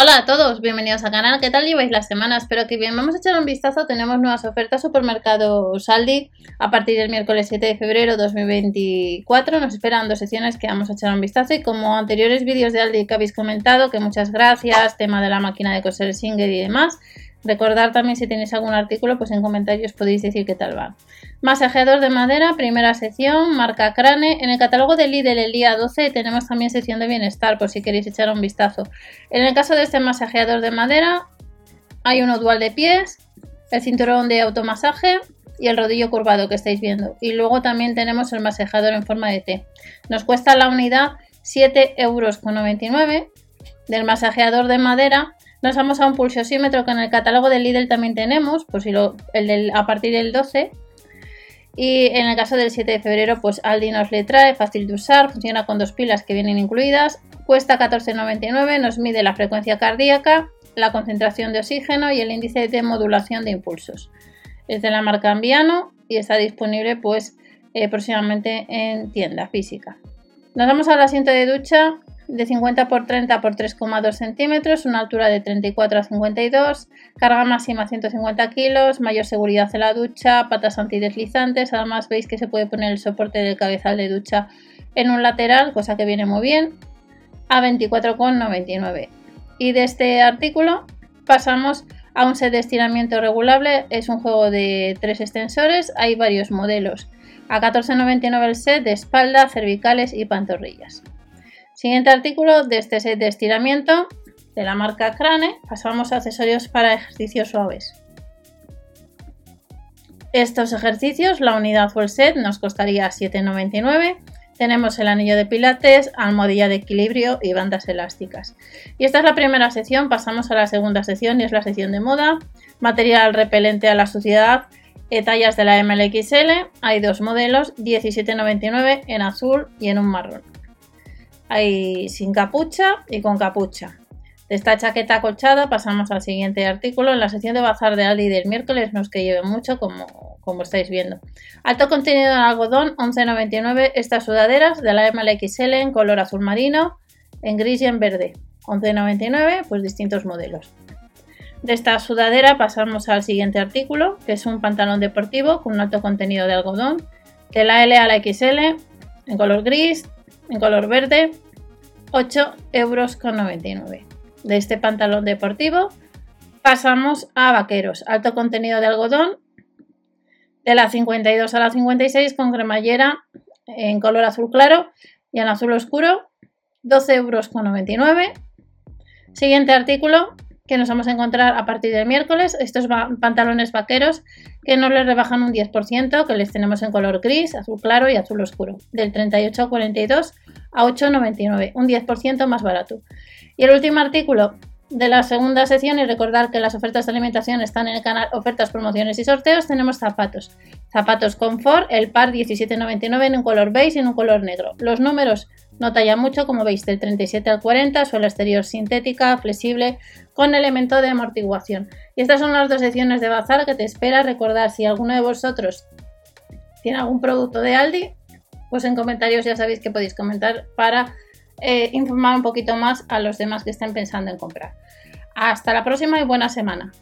Hola a todos, bienvenidos al canal, ¿qué tal lleváis la semana? Espero que bien, vamos a echar un vistazo, tenemos nuevas ofertas. Supermercado Saldi a partir del miércoles 7 de febrero 2024, nos esperan dos secciones que vamos a echar un vistazo. Y como anteriores vídeos de Aldi que habéis comentado, que muchas gracias, tema de la máquina de coser Singer y demás, Recordar también si tenéis algún artículo, pues en comentarios podéis decir qué tal va. Masajeador de madera, primera sección, marca Crane. En el catálogo de Lidl el día 12 tenemos también sección de bienestar, por si queréis echar un vistazo. En el caso de este masajeador de madera, hay uno dual de pies, el cinturón de automasaje y el rodillo curvado que estáis viendo. Y luego también tenemos el masajeador en forma de T. Nos cuesta la unidad 7,99 euros del masajeador de madera nos vamos a un pulsosímetro que en el catálogo del Lidl también tenemos, pues el a partir del 12. Y en el caso del 7 de febrero, pues Aldi nos le trae, fácil de usar, funciona con dos pilas que vienen incluidas, cuesta 14,99, nos mide la frecuencia cardíaca, la concentración de oxígeno y el índice de modulación de impulsos. Es de la marca Ambiano y está disponible pues eh, próximamente en tienda física. Nos vamos al asiento de ducha de 50 por 30 por 3,2 centímetros, una altura de 34 a 52, carga máxima 150 kilos, mayor seguridad en la ducha, patas antideslizantes, además veis que se puede poner el soporte del cabezal de ducha en un lateral, cosa que viene muy bien, a 24,99. Y de este artículo pasamos a un set de estiramiento regulable, es un juego de tres extensores, hay varios modelos. A 14,99 el set de espalda, cervicales y pantorrillas. Siguiente artículo de este set de estiramiento de la marca Crane. Pasamos a accesorios para ejercicios suaves. Estos ejercicios, la unidad full set nos costaría 7,99. Tenemos el anillo de pilates, almohadilla de equilibrio y bandas elásticas. Y esta es la primera sección, pasamos a la segunda sección y es la sección de moda. Material repelente a la suciedad, eh, tallas de la MLXL, hay dos modelos, 17,99 en azul y en un marrón. Hay sin capucha y con capucha. De esta chaqueta acolchada pasamos al siguiente artículo. En la sección de bazar de Aldi del miércoles no es que lleve mucho como, como estáis viendo. Alto contenido en algodón, 11,99 estas sudaderas de la MLXL en color azul marino, en gris y en verde. 11,99 pues distintos modelos. De esta sudadera pasamos al siguiente artículo, que es un pantalón deportivo con un alto contenido de algodón, de la L a la XL en color gris, en color verde, 8,99 euros. De este pantalón deportivo pasamos a vaqueros, alto contenido de algodón, de la 52 a la 56 con cremallera en color azul claro y en azul oscuro, 12,99 euros. Siguiente artículo, que nos vamos a encontrar a partir del miércoles. Estos pantalones vaqueros que no les rebajan un 10%, que les tenemos en color gris, azul claro y azul oscuro, del 38,42 a 8,99, un 10% más barato. Y el último artículo de la segunda sección y recordar que las ofertas de alimentación están en el canal Ofertas, Promociones y Sorteos, tenemos zapatos. Zapatos Confort, el par 17,99 en un color beige y en un color negro. Los números no talla mucho, como veis, del 37 al 40, suela exterior sintética, flexible, con elemento de amortiguación. Y estas son las dos secciones de bazar que te espera. Recordar si alguno de vosotros tiene algún producto de Aldi, pues en comentarios ya sabéis que podéis comentar para eh, informar un poquito más a los demás que estén pensando en comprar. Hasta la próxima y buena semana.